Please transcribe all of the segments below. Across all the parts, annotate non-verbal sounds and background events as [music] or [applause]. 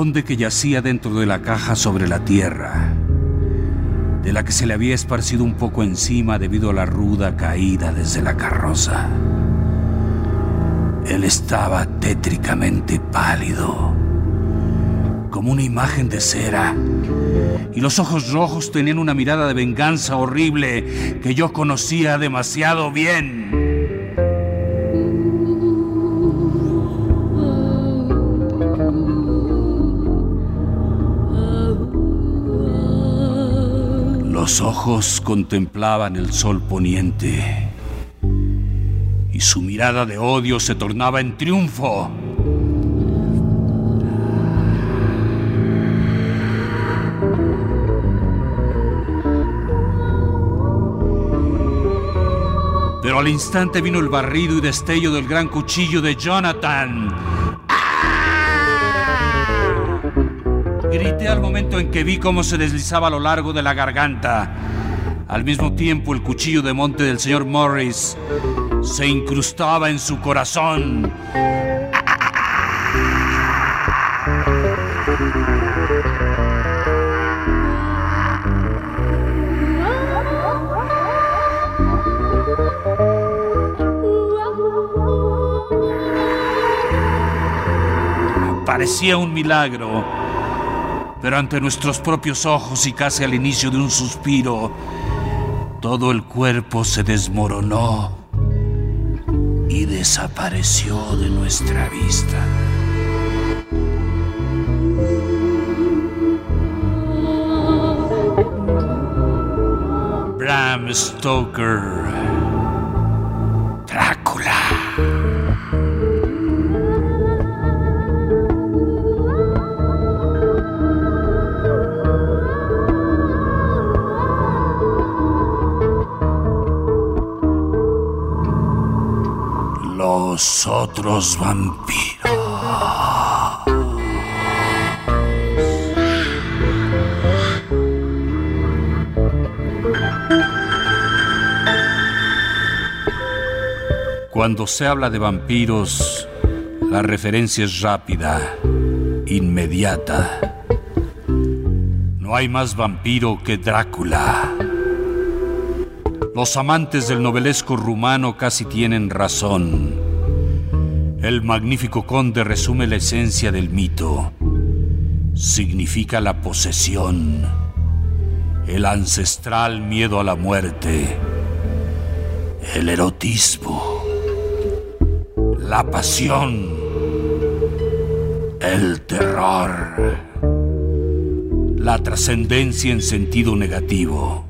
Conde que yacía dentro de la caja sobre la tierra, de la que se le había esparcido un poco encima debido a la ruda caída desde la carroza. Él estaba tétricamente pálido, como una imagen de cera, y los ojos rojos tenían una mirada de venganza horrible que yo conocía demasiado bien. Los ojos contemplaban el sol poniente y su mirada de odio se tornaba en triunfo. Pero al instante vino el barrido y destello del gran cuchillo de Jonathan Al momento en que vi cómo se deslizaba a lo largo de la garganta. Al mismo tiempo, el cuchillo de monte del señor Morris se incrustaba en su corazón. Parecía un milagro pero ante nuestros propios ojos y casi al inicio de un suspiro, todo el cuerpo se desmoronó y desapareció de nuestra vista. Bram Stoker, los otros vampiros. Cuando se habla de vampiros, la referencia es rápida, inmediata. No hay más vampiro que Drácula. Los amantes del novelesco rumano casi tienen razón. El magnífico conde resume la esencia del mito. Significa la posesión, el ancestral miedo a la muerte, el erotismo, la pasión, el terror, la trascendencia en sentido negativo.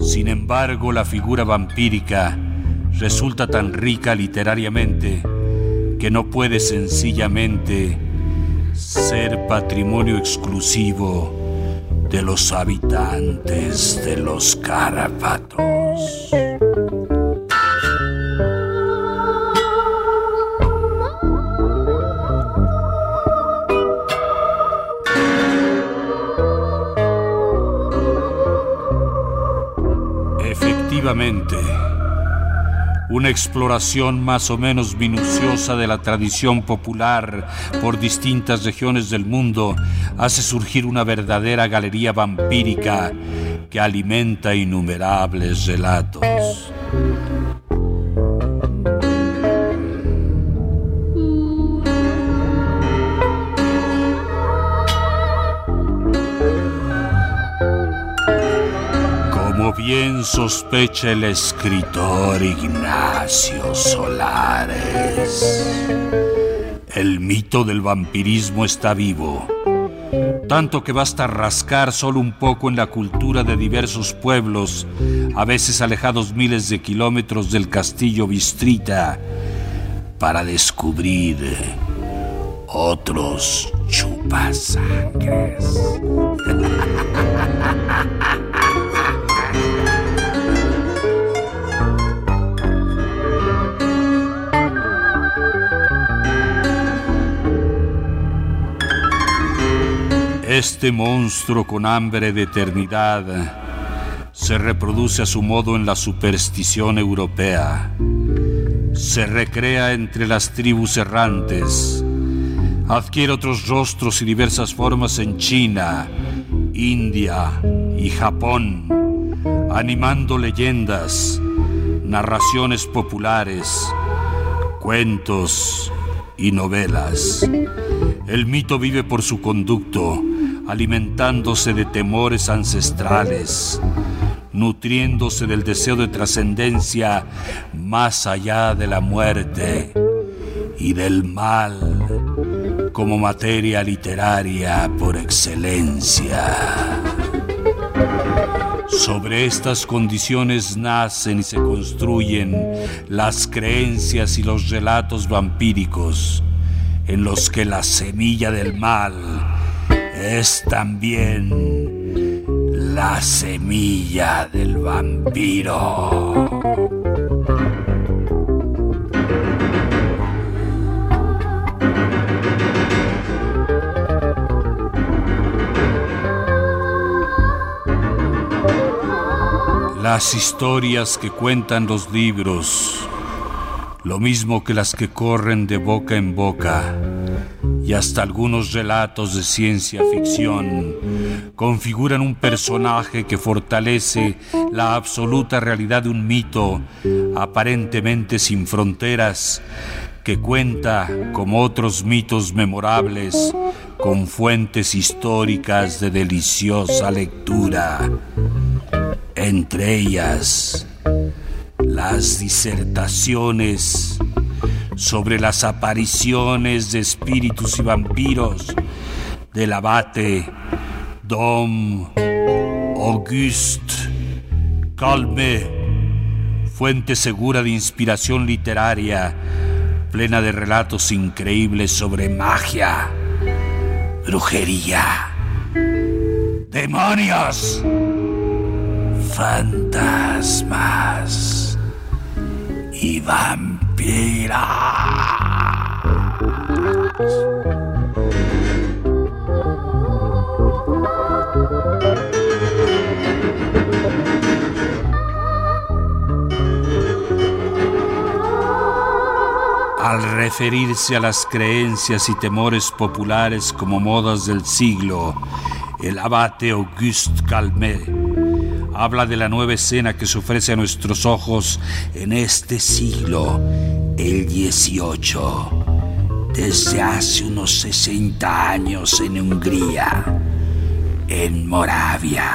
Sin embargo, la figura vampírica resulta tan rica literariamente que no puede sencillamente ser patrimonio exclusivo de los habitantes de los Carapatos. Efectivamente, una exploración más o menos minuciosa de la tradición popular por distintas regiones del mundo hace surgir una verdadera galería vampírica que alimenta innumerables relatos. Bien sospecha el escritor Ignacio Solares. El mito del vampirismo está vivo tanto que basta rascar solo un poco en la cultura de diversos pueblos, a veces alejados miles de kilómetros del castillo Bistrita, para descubrir otros chupasangres. [laughs] Este monstruo con hambre de eternidad se reproduce a su modo en la superstición europea. Se recrea entre las tribus errantes. Adquiere otros rostros y diversas formas en China, India y Japón, animando leyendas, narraciones populares, cuentos y novelas. El mito vive por su conducto alimentándose de temores ancestrales, nutriéndose del deseo de trascendencia más allá de la muerte y del mal como materia literaria por excelencia. Sobre estas condiciones nacen y se construyen las creencias y los relatos vampíricos en los que la semilla del mal es también la semilla del vampiro. Las historias que cuentan los libros, lo mismo que las que corren de boca en boca, y hasta algunos relatos de ciencia ficción configuran un personaje que fortalece la absoluta realidad de un mito aparentemente sin fronteras que cuenta, como otros mitos memorables, con fuentes históricas de deliciosa lectura, entre ellas las disertaciones sobre las apariciones de espíritus y vampiros del abate Dom Auguste Calme, fuente segura de inspiración literaria, plena de relatos increíbles sobre magia, brujería, demonios, fantasmas y vampiros. Al referirse a las creencias y temores populares como modas del siglo, el abate Auguste Calmet habla de la nueva escena que se ofrece a nuestros ojos en este siglo, el 18, desde hace unos 60 años en Hungría, en Moravia,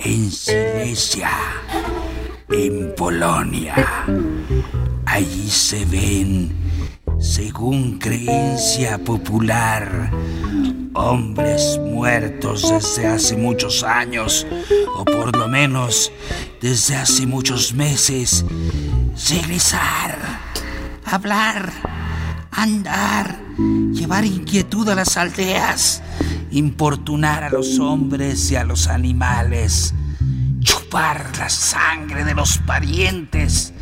en Silesia, en Polonia. Allí se ven, según creencia popular, hombres muertos desde hace muchos años, o por lo menos desde hace muchos meses, regresar, hablar, andar, llevar inquietud a las aldeas, importunar a los hombres y a los animales, chupar la sangre de los parientes,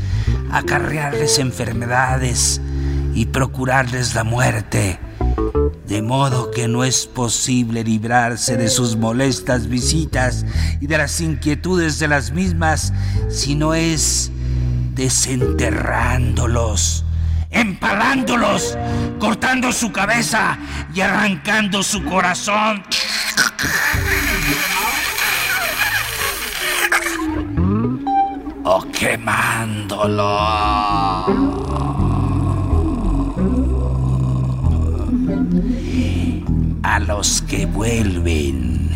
acarrearles enfermedades y procurarles la muerte de modo que no es posible librarse de sus molestas visitas y de las inquietudes de las mismas, si no es desenterrándolos, empalándolos, cortando su cabeza y arrancando su corazón. o quemándolo. A los que vuelven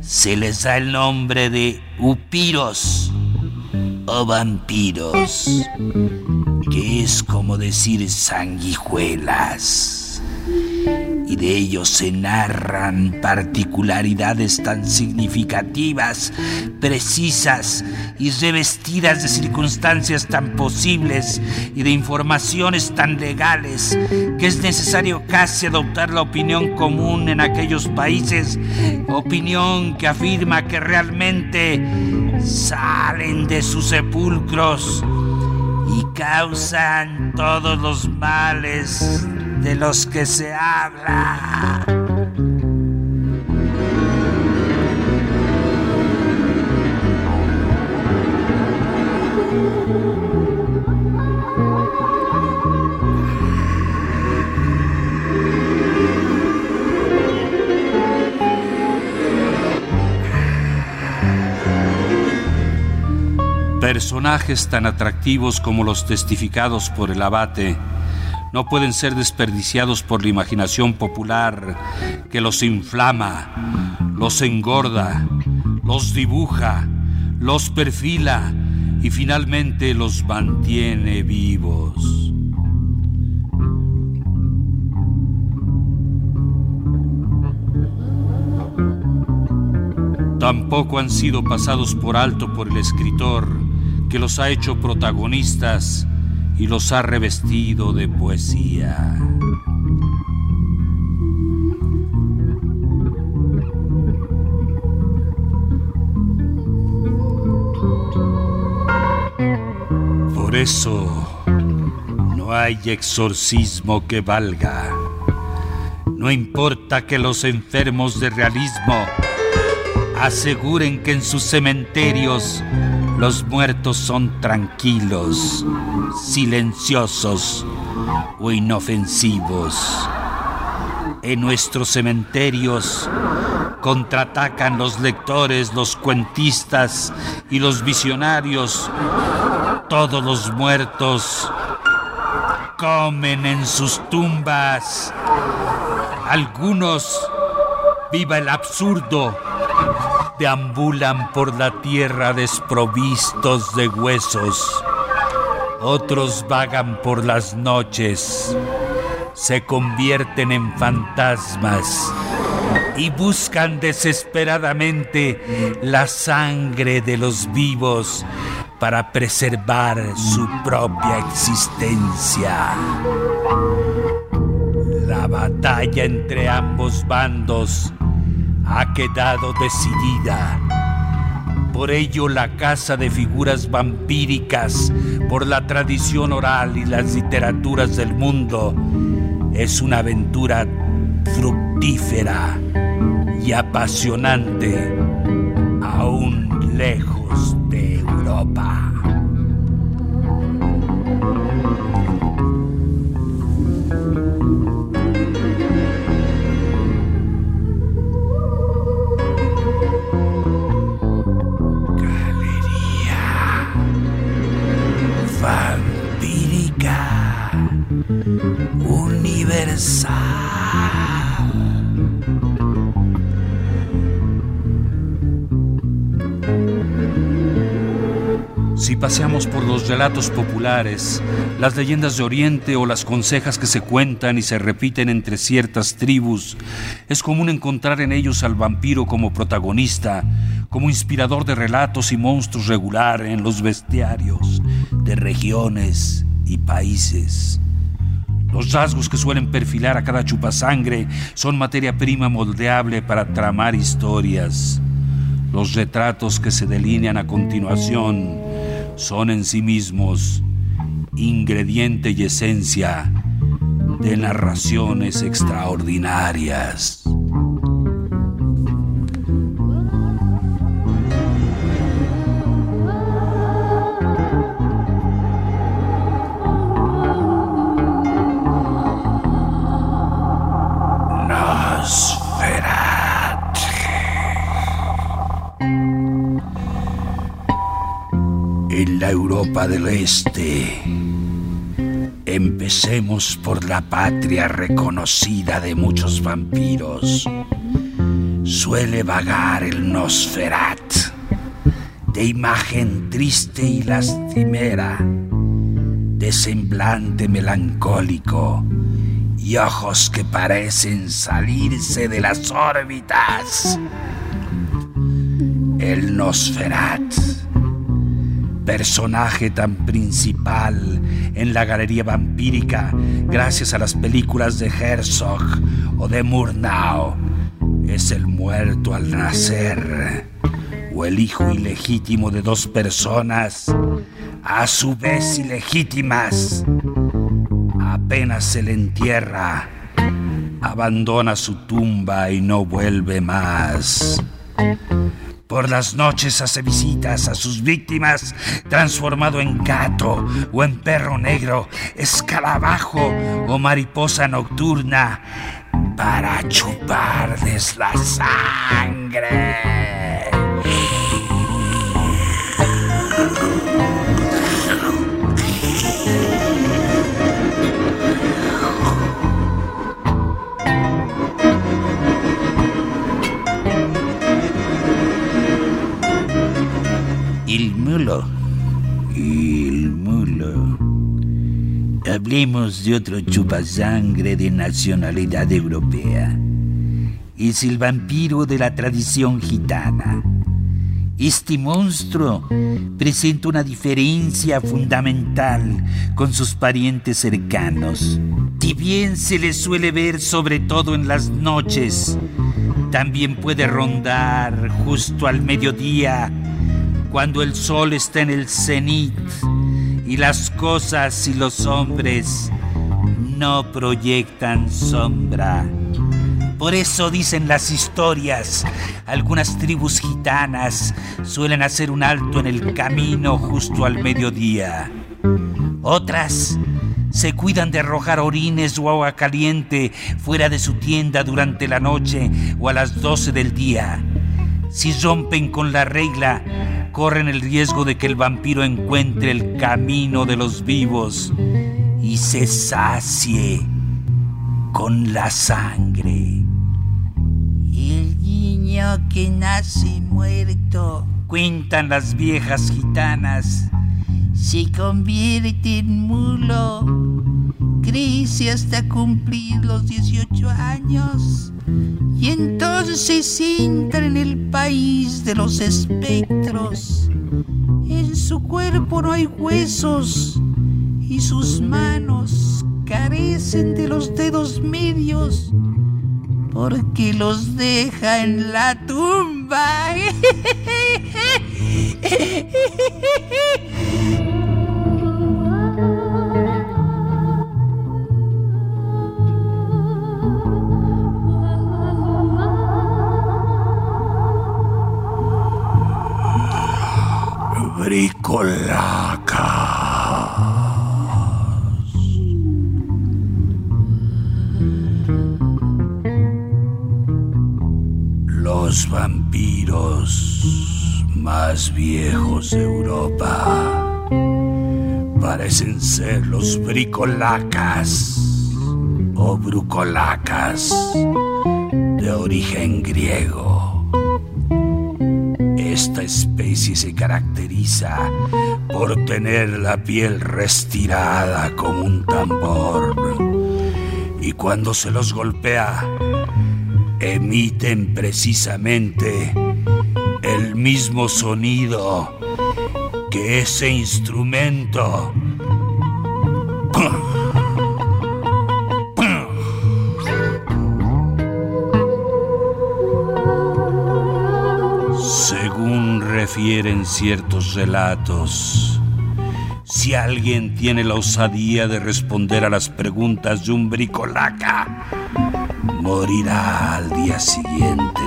se les da el nombre de upiros o vampiros, que es como decir sanguijuelas. Y de ellos se narran particularidades tan significativas, precisas y revestidas de circunstancias tan posibles y de informaciones tan legales que es necesario casi adoptar la opinión común en aquellos países, opinión que afirma que realmente salen de sus sepulcros y causan todos los males de los que se habla. Personajes tan atractivos como los testificados por el abate no pueden ser desperdiciados por la imaginación popular que los inflama, los engorda, los dibuja, los perfila y finalmente los mantiene vivos. Tampoco han sido pasados por alto por el escritor que los ha hecho protagonistas y los ha revestido de poesía. Por eso no hay exorcismo que valga. No importa que los enfermos de realismo aseguren que en sus cementerios los muertos son tranquilos, silenciosos o inofensivos. En nuestros cementerios contraatacan los lectores, los cuentistas y los visionarios. Todos los muertos comen en sus tumbas. Algunos, viva el absurdo, deambulan por la tierra desprovistos de huesos. Otros vagan por las noches, se convierten en fantasmas y buscan desesperadamente la sangre de los vivos para preservar su propia existencia. La batalla entre ambos bandos ha quedado decidida. Por ello la casa de figuras vampíricas, por la tradición oral y las literaturas del mundo, es una aventura fructífera y apasionante, aún lejos de Europa. Si paseamos por los relatos populares, las leyendas de Oriente o las consejas que se cuentan y se repiten entre ciertas tribus, es común encontrar en ellos al vampiro como protagonista, como inspirador de relatos y monstruos regular en los bestiarios de regiones y países. Los rasgos que suelen perfilar a cada chupasangre son materia prima moldeable para tramar historias. Los retratos que se delinean a continuación son en sí mismos ingrediente y esencia de narraciones extraordinarias. Europa del Este. Empecemos por la patria reconocida de muchos vampiros. Suele vagar el Nosferat, de imagen triste y lastimera, de semblante melancólico y ojos que parecen salirse de las órbitas. El Nosferat, personaje tan principal en la galería vampírica gracias a las películas de Herzog o de Murnau, es el muerto al nacer o el hijo ilegítimo de dos personas, a su vez ilegítimas apenas se le entierra, abandona su tumba y no vuelve más. Por las noches hace visitas a sus víctimas, transformado en gato o en perro negro, escalabajo o mariposa nocturna, para chuparles la sangre. Mulo. El mulo. Hablemos de otro chupasangre de nacionalidad europea. Es el vampiro de la tradición gitana. Este monstruo presenta una diferencia fundamental con sus parientes cercanos. Si bien se le suele ver sobre todo en las noches, también puede rondar justo al mediodía cuando el sol está en el cenit y las cosas y los hombres no proyectan sombra. Por eso dicen las historias, algunas tribus gitanas suelen hacer un alto en el camino justo al mediodía. Otras se cuidan de arrojar orines o agua caliente fuera de su tienda durante la noche o a las 12 del día. Si rompen con la regla, corren el riesgo de que el vampiro encuentre el camino de los vivos y se sacie con la sangre. El niño que nace muerto, cuentan las viejas gitanas, se convierte en mulo, crece hasta cumplir los 18 años y entonces entra en el país de los espectros. En su cuerpo no hay huesos y sus manos carecen de los dedos medios porque los deja en la tumba. [laughs] [laughs] Los vampiros más viejos de Europa parecen ser los bricolacas o brucolacas de origen griego. Esta especie se caracteriza por tener la piel restirada como un tambor y cuando se los golpea emiten precisamente el mismo sonido que ese instrumento. Refieren ciertos relatos, si alguien tiene la osadía de responder a las preguntas de un bricolaca, morirá al día siguiente.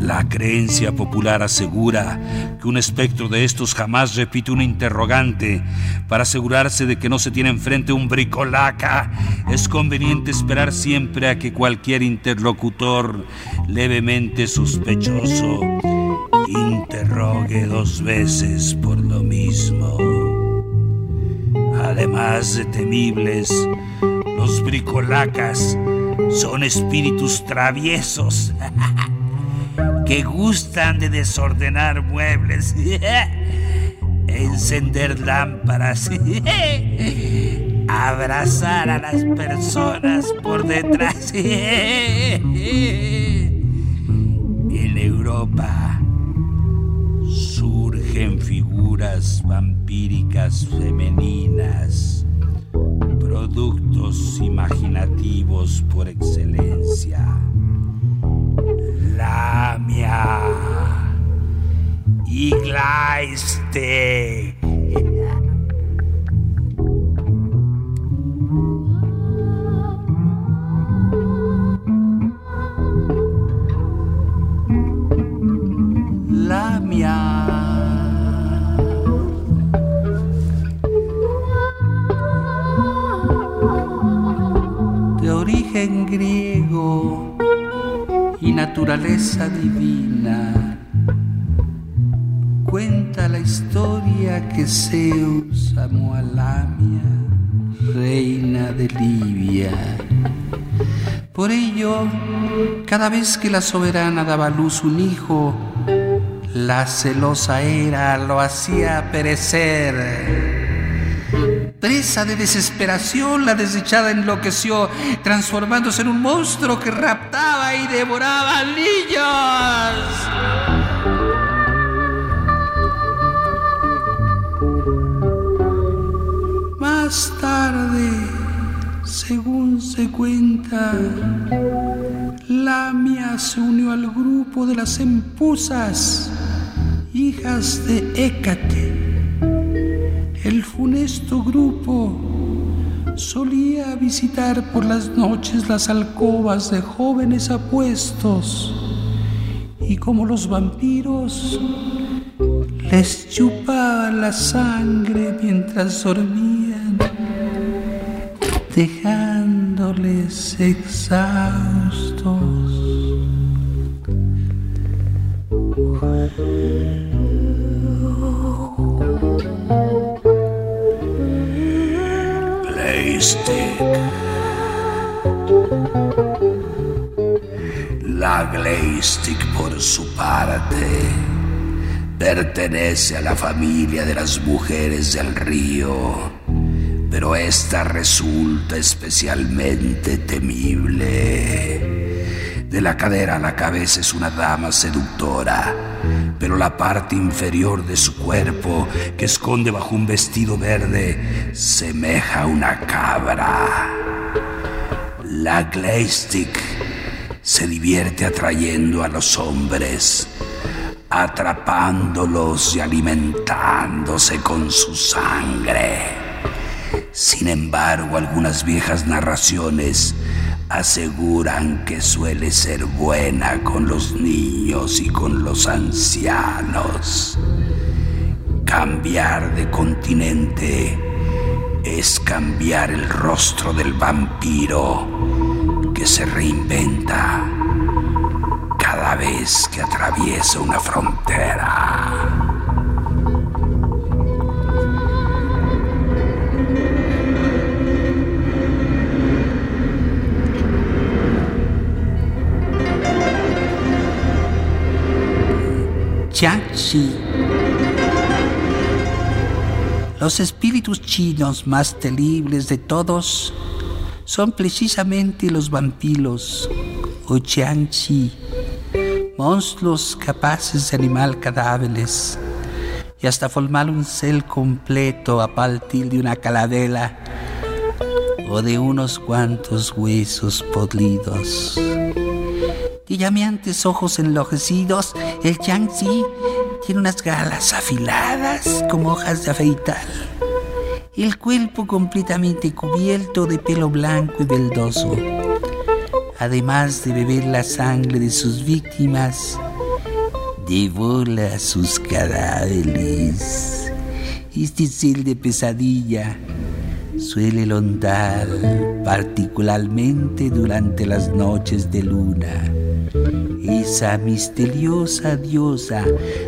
La creencia popular asegura que un espectro de estos jamás repite un interrogante. Para asegurarse de que no se tiene enfrente un bricolaca, es conveniente esperar siempre a que cualquier interlocutor levemente sospechoso interrogue dos veces por lo mismo. Además de temibles, los bricolacas son espíritus traviesos [laughs] que gustan de desordenar muebles, [laughs] encender lámparas, [laughs] abrazar a las personas por detrás. En Europa surgen figuras vampíricas femeninas, productos imaginativos por excelencia. Lamia y Gleiste. Divina, cuenta la historia que Zeus amó a Lamia, reina de Libia. Por ello, cada vez que la soberana daba a luz un hijo, la celosa era lo hacía perecer. Presa de desesperación, la desdichada enloqueció, transformándose en un monstruo que raptaba y devoraba niños. Más tarde, según se cuenta, Lamia se unió al grupo de las empusas, hijas de Hécate. Funesto grupo solía visitar por las noches las alcobas de jóvenes apuestos y como los vampiros les chupaba la sangre mientras dormían, dejándoles exhaustos. La Gleistic, por su parte, pertenece a la familia de las mujeres del río, pero esta resulta especialmente temible. De la cadera a la cabeza es una dama seductora, pero la parte inferior de su cuerpo, que esconde bajo un vestido verde, semeja a una cabra. La Gleistic se divierte atrayendo a los hombres, atrapándolos y alimentándose con su sangre. Sin embargo, algunas viejas narraciones aseguran que suele ser buena con los niños y con los ancianos. Cambiar de continente es cambiar el rostro del vampiro que se reinventa cada vez que atraviesa una frontera. Jiangxi. Los espíritus chinos más temibles de todos son precisamente los vampiros o Jiangxi, monstruos capaces de animar cadáveres y hasta formar un cel completo a partir de una calavera o de unos cuantos huesos podridos. De llameantes ojos enlojecidos, el Jiangxi tiene unas galas afiladas como hojas de afeitar. El cuerpo completamente cubierto de pelo blanco y verdoso. Además de beber la sangre de sus víctimas, devora sus cadáveres. Este ser de pesadilla suele rondar particularmente durante las noches de luna esa misteriosa diosa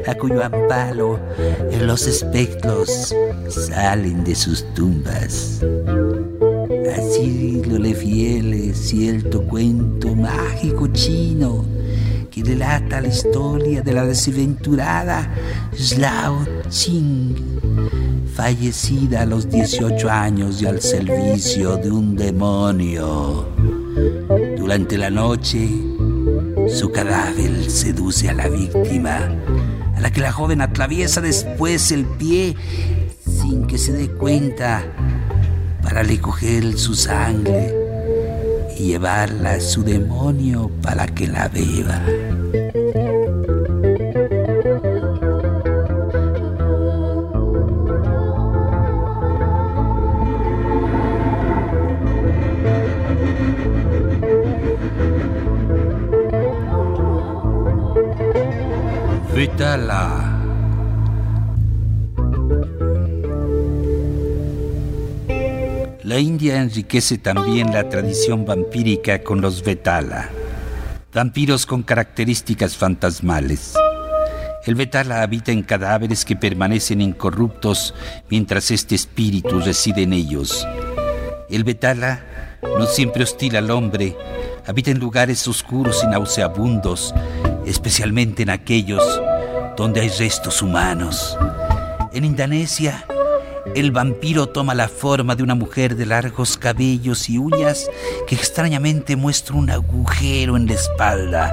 a cuyo amparo los espectros salen de sus tumbas. Así lo le fiel cierto cuento mágico chino que relata la historia de la desventurada Slao Ching, fallecida a los 18 años y al servicio de un demonio. Durante la noche, su cadáver seduce a la víctima, a la que la joven atraviesa después el pie sin que se dé cuenta para recoger su sangre y llevarla a su demonio para que la beba. Vitala. La India enriquece también la tradición vampírica con los Vetala, vampiros con características fantasmales. El Vetala habita en cadáveres que permanecen incorruptos mientras este espíritu reside en ellos. El Vetala no siempre hostil al hombre, habita en lugares oscuros y nauseabundos, especialmente en aquellos donde hay restos humanos. En Indonesia, el vampiro toma la forma de una mujer de largos cabellos y uñas que extrañamente muestra un agujero en la espalda.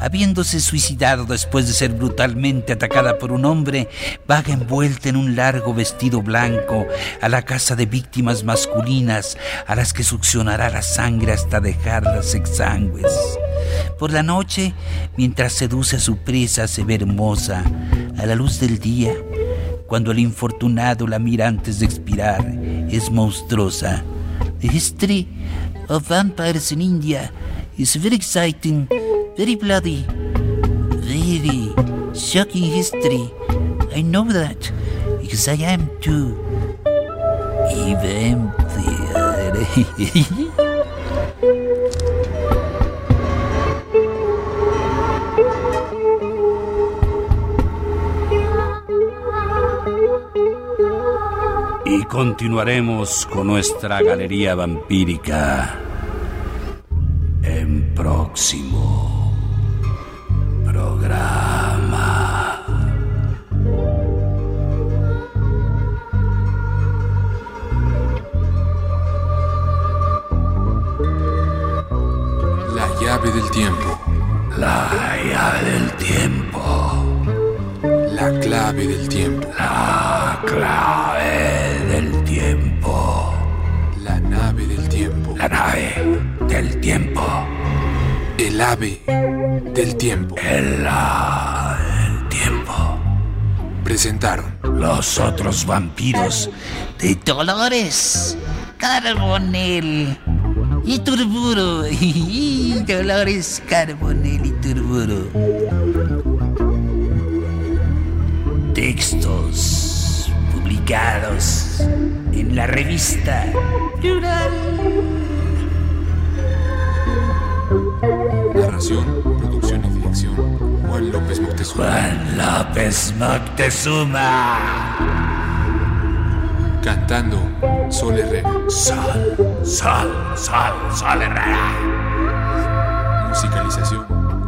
Habiéndose suicidado después de ser brutalmente atacada por un hombre, vaga envuelta en un largo vestido blanco a la casa de víctimas masculinas a las que succionará la sangre hasta dejarlas exangües. Por la noche, mientras seduce a su presa, se ve hermosa a la luz del día. Cuando el infortunado la mira antes de expirar, es monstruosa. The history of vampires in India is very exciting, very bloody, very shocking history. I know that because I am too vampire. Y continuaremos con nuestra galería vampírica en próximo programa. La llave del tiempo. La llave del tiempo. La clave del tiempo. La clave del tiempo. La nave del tiempo. La nave del tiempo. El ave del tiempo. El ave del tiempo. Presentaron Los otros vampiros de Dolores Carbonel y Turburo. [laughs] Dolores Carbonel y Turburo. Textos publicados en la revista Plural. Narración, producción y dirección. Juan López Moctezuma. Juan López Moctezuma. Cantando Sol Herrera. Sal, sal, sal, sal Herrera. Musicalización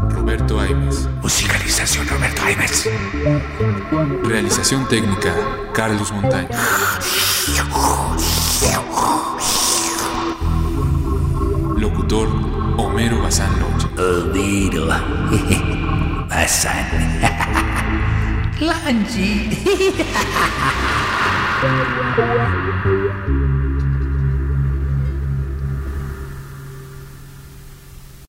Roberto Aimes. Musicalización Roberto Aimes. Realización técnica Carlos Montaña. Locutor Homero Bazán Lodge. Homero. Pasan. Lanchi.